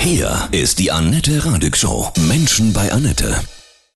Hier ist die Annette Radig Show. Menschen bei Annette.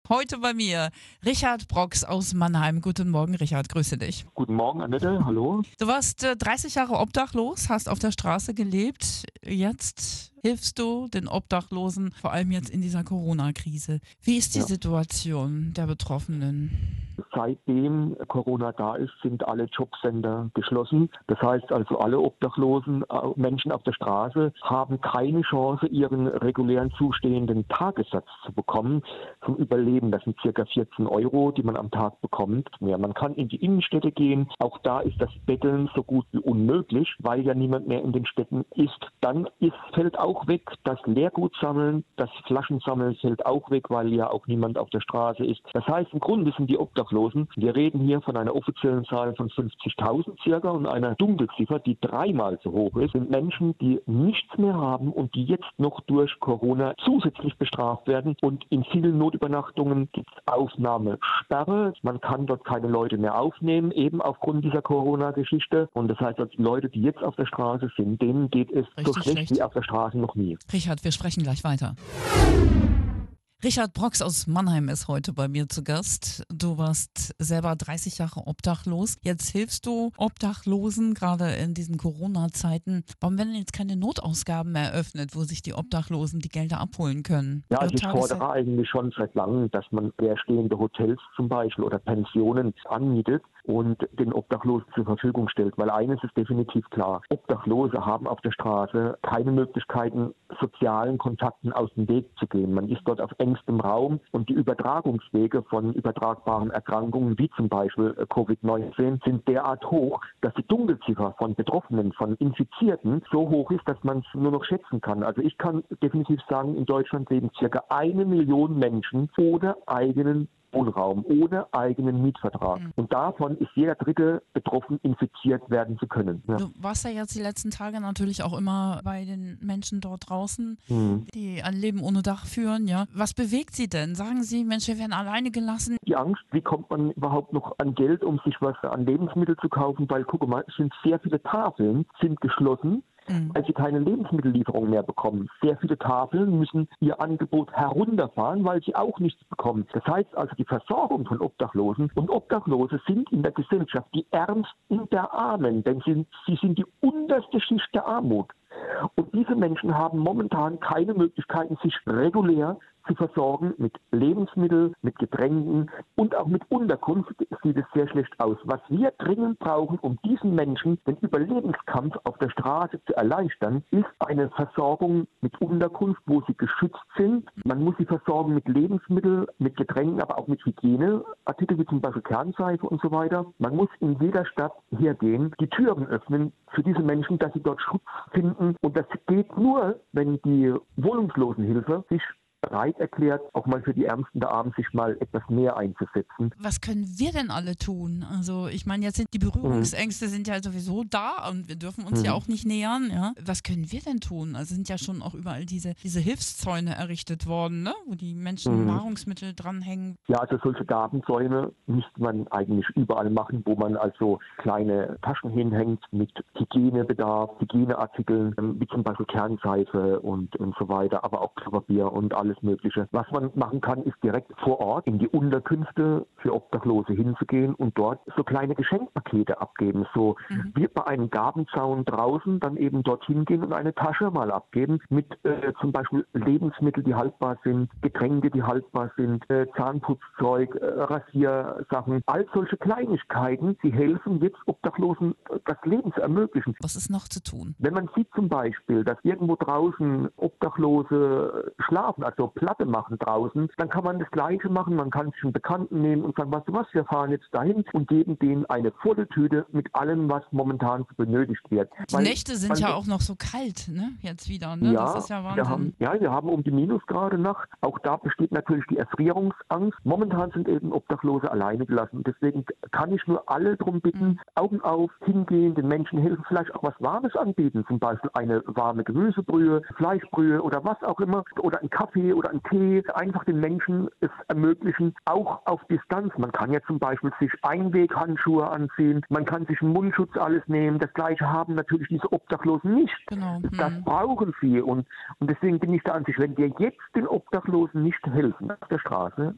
Heute bei mir Richard Brox aus Mannheim. Guten Morgen, Richard. Grüße dich. Guten Morgen, Annette. Hallo. Du warst äh, 30 Jahre obdachlos, hast auf der Straße gelebt. Jetzt hilfst du den Obdachlosen, vor allem jetzt in dieser Corona-Krise. Wie ist die Ja. Situation der Betroffenen? Seitdem Corona da ist, sind alle Jobcenter geschlossen. Das heißt also, alle Obdachlosen, äh, Menschen auf der Straße haben keine Chance, ihren regulären zustehenden Tagessatz zu bekommen zum Überleben. Das sind circa 14 Euro, die man am Tag bekommt. Ja, man kann in die Innenstädte gehen. Auch da ist das Betteln so gut wie unmöglich, weil ja niemand mehr in den Städten ist. Dann ist, fällt auch weg das Leergutsammeln, das Flaschensammeln fällt auch weg, weil ja auch niemand auf der Straße ist. Das heißt, im Grunde sind die Obdachlosen, wir reden hier von einer offiziellen Zahl von 50.000 circa und einer Dunkelziffer, die dreimal so hoch ist, sind Menschen, die nichts mehr haben und die jetzt noch durch Corona zusätzlich bestraft werden. Und in vielen Notübernachtungen gibt es Aufnahmesperre. Man kann dort keine Leute mehr aufnehmen, eben aufgrund dieser Corona-Geschichte. Und das heißt, also die Leute, die jetzt auf der Straße sind, denen geht es so Richtig schlecht schlecht. wie auf der Straße noch nie. Richard, wir sprechen gleich weiter. Richard Brox aus Mannheim ist heute bei mir zu Gast. Du warst selber 30 Jahre obdachlos. Jetzt hilfst du Obdachlosen, gerade in diesen Corona-Zeiten. Warum werden jetzt keine Notausgaben eröffnet, wo sich die Obdachlosen die Gelder abholen können? Ja, also ich fordere eigentlich schon seit langem, dass man leerstehende Hotels zum Beispiel oder Pensionen anmietet und den Obdachlosen zur Verfügung stellt. Weil eines ist definitiv klar, Obdachlose haben auf der Straße keine Möglichkeiten, sozialen Kontakten aus dem Weg zu gehen. Man ist dort auf engstem Raum und die Übertragungswege von übertragbaren Erkrankungen wie zum Beispiel äh, Covid-19 sind derart hoch, dass die Dunkelziffer von Betroffenen, von Infizierten so hoch ist, dass man es nur noch schätzen kann. Also ich kann definitiv sagen, in Deutschland leben circa eine Million Menschen ohne eigenen Wohnraum, ohne eigenen Mietvertrag. Und davon ist jeder Dritte betroffen, infiziert werden zu können. Ja. Du warst ja jetzt die letzten Tage natürlich auch immer bei den Menschen dort draußen, Mhm. die ein Leben ohne Dach führen, ja. Was bewegt sie denn? Sagen sie, Mensch, wir werden alleine gelassen. Die Angst, wie kommt man überhaupt noch an Geld, um sich was an Lebensmittel zu kaufen? Weil, guck mal, es sind sehr viele Tafeln, sind geschlossen, Mhm. weil sie keine Lebensmittellieferung mehr bekommen. Sehr viele Tafeln müssen ihr Angebot herunterfahren, weil sie auch nichts bekommen. Das heißt also, die Versorgung von Obdachlosen und Obdachlose sind in der Gesellschaft die Ärmsten der Armen, denn sie, sie sind die unterste Schicht der Armut. Und diese Menschen haben momentan keine Möglichkeiten, sich regulär zu versorgen mit Lebensmitteln, mit Getränken und auch mit Unterkunft sieht es sehr schlecht aus. Was wir dringend brauchen, um diesen Menschen den Überlebenskampf auf der Straße zu erleichtern, ist eine Versorgung mit Unterkunft, wo sie geschützt sind. Man muss sie versorgen mit Lebensmitteln, mit Getränken, aber auch mit Hygieneartikeln wie zum Beispiel Kernseife und so weiter. Man muss in jeder Stadt hergehen, die Türen öffnen für diese Menschen, dass sie dort Schutz finden. Und das geht nur, wenn die Wohnungslosenhilfe sich bereit erklärt, auch mal für die Ärmsten der Armen sich mal etwas mehr einzusetzen. Was können wir denn alle tun? Also ich meine, jetzt sind die Berührungsängste sind ja sowieso da und wir dürfen uns ja Mhm. auch nicht nähern. Ja? Was können wir denn tun? Also sind ja schon auch überall diese, diese Hilfszäune errichtet worden, ne? wo die Menschen Mhm. Nahrungsmittel dranhängen. Ja, also solche Gabenzäune müsste man eigentlich überall machen, wo man also kleine Taschen hinhängt mit Hygienebedarf, Hygieneartikeln, ähm, wie zum Beispiel Kernseife und, und so weiter, aber auch Klopapier und alles Mögliche. Was man machen kann, ist direkt vor Ort in die Unterkünfte für Obdachlose hinzugehen und dort so kleine Geschenkpakete abgeben. So wie bei einem Gabenzaun draußen dann eben dorthin gehen und eine Tasche mal abgeben mit äh, zum Beispiel Lebensmitteln, die haltbar sind, Getränke, die haltbar sind, äh, Zahnputzzeug, äh, Rasiersachen, all solche Kleinigkeiten, die helfen jetzt Obdachlosen äh, das Leben zu ermöglichen. Was ist noch zu tun? Wenn man sieht zum Beispiel, dass irgendwo draußen Obdachlose schlafen, also Platte machen draußen, dann kann man das Gleiche machen. Man kann sich einen Bekannten nehmen und sagen, weißt du was, wir fahren jetzt dahin und geben denen eine volle Tüte mit allem, was momentan so benötigt wird. Die Weil Nächte sind ja auch noch so kalt, ne? Jetzt wieder, ne? ja, das ist ja wir Wahnsinn. haben, ja, wir haben um die Minusgrade Nacht. Auch da besteht natürlich die Erfrierungsangst. Momentan sind eben Obdachlose alleine gelassen. Deswegen kann ich nur alle darum bitten, Mhm. Augen auf, hingehen, den Menschen helfen, vielleicht auch was Warmes anbieten. Zum Beispiel eine warme Gemüsebrühe, Fleischbrühe oder was auch immer. Oder ein Kaffee oder ein Tee. Einfach den Menschen es ermöglichen, auch auf Distanz. Man kann ja zum Beispiel sich Einweghandschuhe anziehen, man kann sich einen Mundschutz alles nehmen. Das Gleiche haben natürlich diese Obdachlosen nicht. Genau. Das Hm. brauchen sie und, und deswegen bin ich der Ansicht, wenn wir jetzt den Obdachlosen nicht helfen auf der Straße,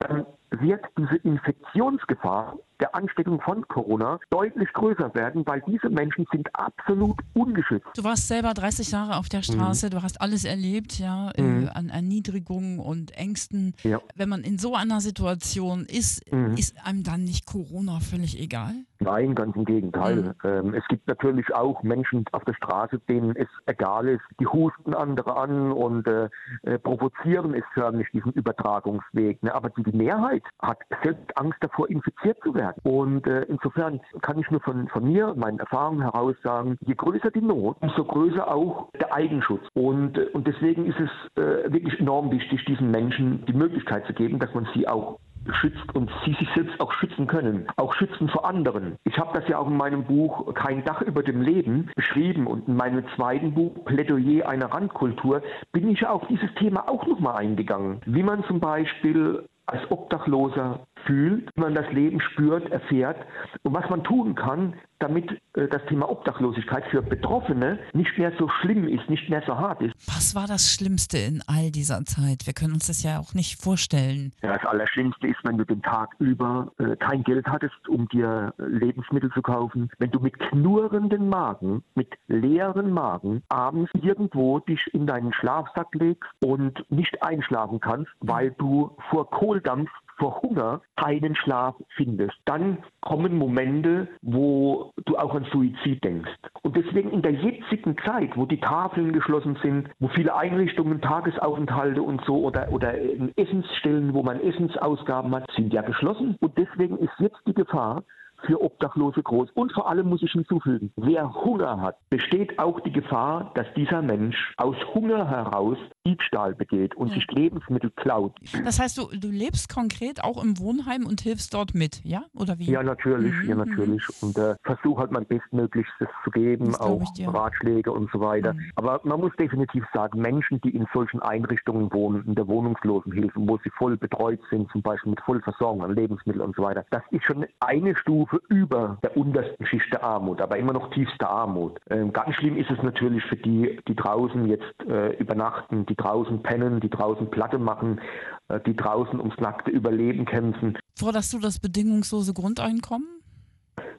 dann wird diese Infektionsgefahr der Ansteckung von Corona deutlich größer werden, weil diese Menschen sind absolut ungeschützt. Du warst selber 30 Jahre auf der Straße, du hast alles erlebt, ja, Mhm. äh, an Erniedrigungen und Ängsten. Ja. Wenn man in so einer Situation ist, Mhm. ist einem dann nicht Corona völlig egal? Nein, ganz im Gegenteil. Mhm. Ähm, es gibt natürlich auch Menschen auf der Straße, denen es egal ist. Die husten andere an und äh, äh, provozieren es förmlich diesen Übertragungsweg. Ne? Aber die, die Mehrheit hat selbst Angst davor, infiziert zu werden. Und äh, insofern kann ich nur von, von mir, meinen Erfahrungen heraus sagen, je größer die Not, umso größer auch der Eigenschutz. Und, äh, und deswegen ist es äh, wirklich enorm wichtig, diesen Menschen die Möglichkeit zu geben, dass man sie auch schützt und sie sich selbst auch schützen können, auch schützen vor anderen. Ich habe das ja auch in meinem Buch Kein Dach über dem Leben beschrieben und in meinem zweiten Buch Plädoyer einer Randkultur bin ich auf dieses Thema auch nochmal eingegangen. Wie man zum Beispiel als Obdachloser fühlt, wie man das Leben spürt, erfährt und was man tun kann, damit äh, das Thema Obdachlosigkeit für Betroffene nicht mehr so schlimm ist, nicht mehr so hart ist. Was war das Schlimmste in all dieser Zeit? Wir können uns das ja auch nicht vorstellen. Ja, das Allerschlimmste ist, wenn du den Tag über äh, kein Geld hattest, um dir äh, Lebensmittel zu kaufen. Wenn du mit knurrenden Magen, mit leeren Magen abends irgendwo dich in deinen Schlafsack legst und nicht einschlafen kannst, weil du vor Kohldampf vor Hunger keinen Schlaf findest. Dann kommen Momente, wo du auch an Suizid denkst. Und deswegen in der jetzigen Zeit, wo die Tafeln geschlossen sind, wo viele Einrichtungen, Tagesaufenthalte und so oder, oder Essensstellen, wo man Essensausgaben hat, sind ja geschlossen. Und deswegen ist jetzt die Gefahr, für Obdachlose groß. Und vor allem muss ich hinzufügen, wer Hunger hat, besteht auch die Gefahr, dass dieser Mensch aus Hunger heraus Diebstahl begeht und Ja. sich Lebensmittel klaut. Das heißt, du, du lebst konkret auch im Wohnheim und hilfst dort mit, ja? Oder wie? Ja, natürlich, Mhm, ja, natürlich. Und äh, versuche halt mein Bestmöglichstes zu geben, auch. Ratschläge und so weiter. Mhm. Aber man muss definitiv sagen, Menschen, die in solchen Einrichtungen wohnen, in der Wohnungslosenhilfe, wo sie voll betreut sind, zum Beispiel mit Vollversorgung an Lebensmitteln und so weiter, das ist schon eine Stufe über der untersten Schicht der Armut, aber immer noch tiefste Armut. Ähm, ganz schlimm ist es natürlich für die, die draußen jetzt äh, übernachten, die draußen pennen, die draußen Platte machen, äh, die draußen ums nackte Überleben kämpfen. Forderst du das bedingungslose Grundeinkommen?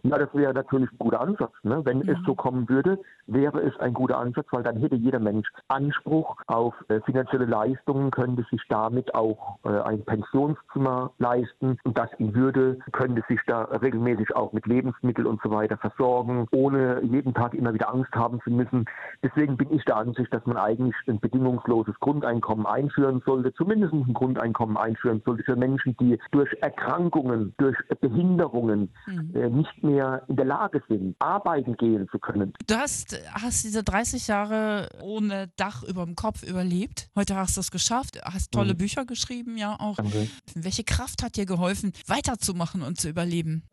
Ja, das wäre natürlich ein guter Ansatz. Ne? Wenn es Mhm. so kommen würde, wäre es ein guter Ansatz, weil dann hätte jeder Mensch Anspruch auf äh, finanzielle Leistungen, könnte sich damit auch äh, ein Pensionszimmer leisten und das in Würde, könnte sich da regelmäßig auch mit Lebensmitteln und so weiter versorgen, ohne jeden Tag immer wieder Angst haben zu müssen. Deswegen bin ich der Ansicht, dass man eigentlich ein bedingungsloses Grundeinkommen einführen sollte, zumindest ein Grundeinkommen einführen sollte für Menschen, die durch Erkrankungen, durch Behinderungen Mhm. äh, nicht mehr in der Lage sind, arbeiten gehen zu können. Du hast, hast diese 30 Jahre ohne Dach über dem Kopf überlebt. Heute hast du es geschafft, hast tolle Mhm. Bücher geschrieben, ja auch. Danke. Welche Kraft hat dir geholfen, weiterzumachen und zu überleben?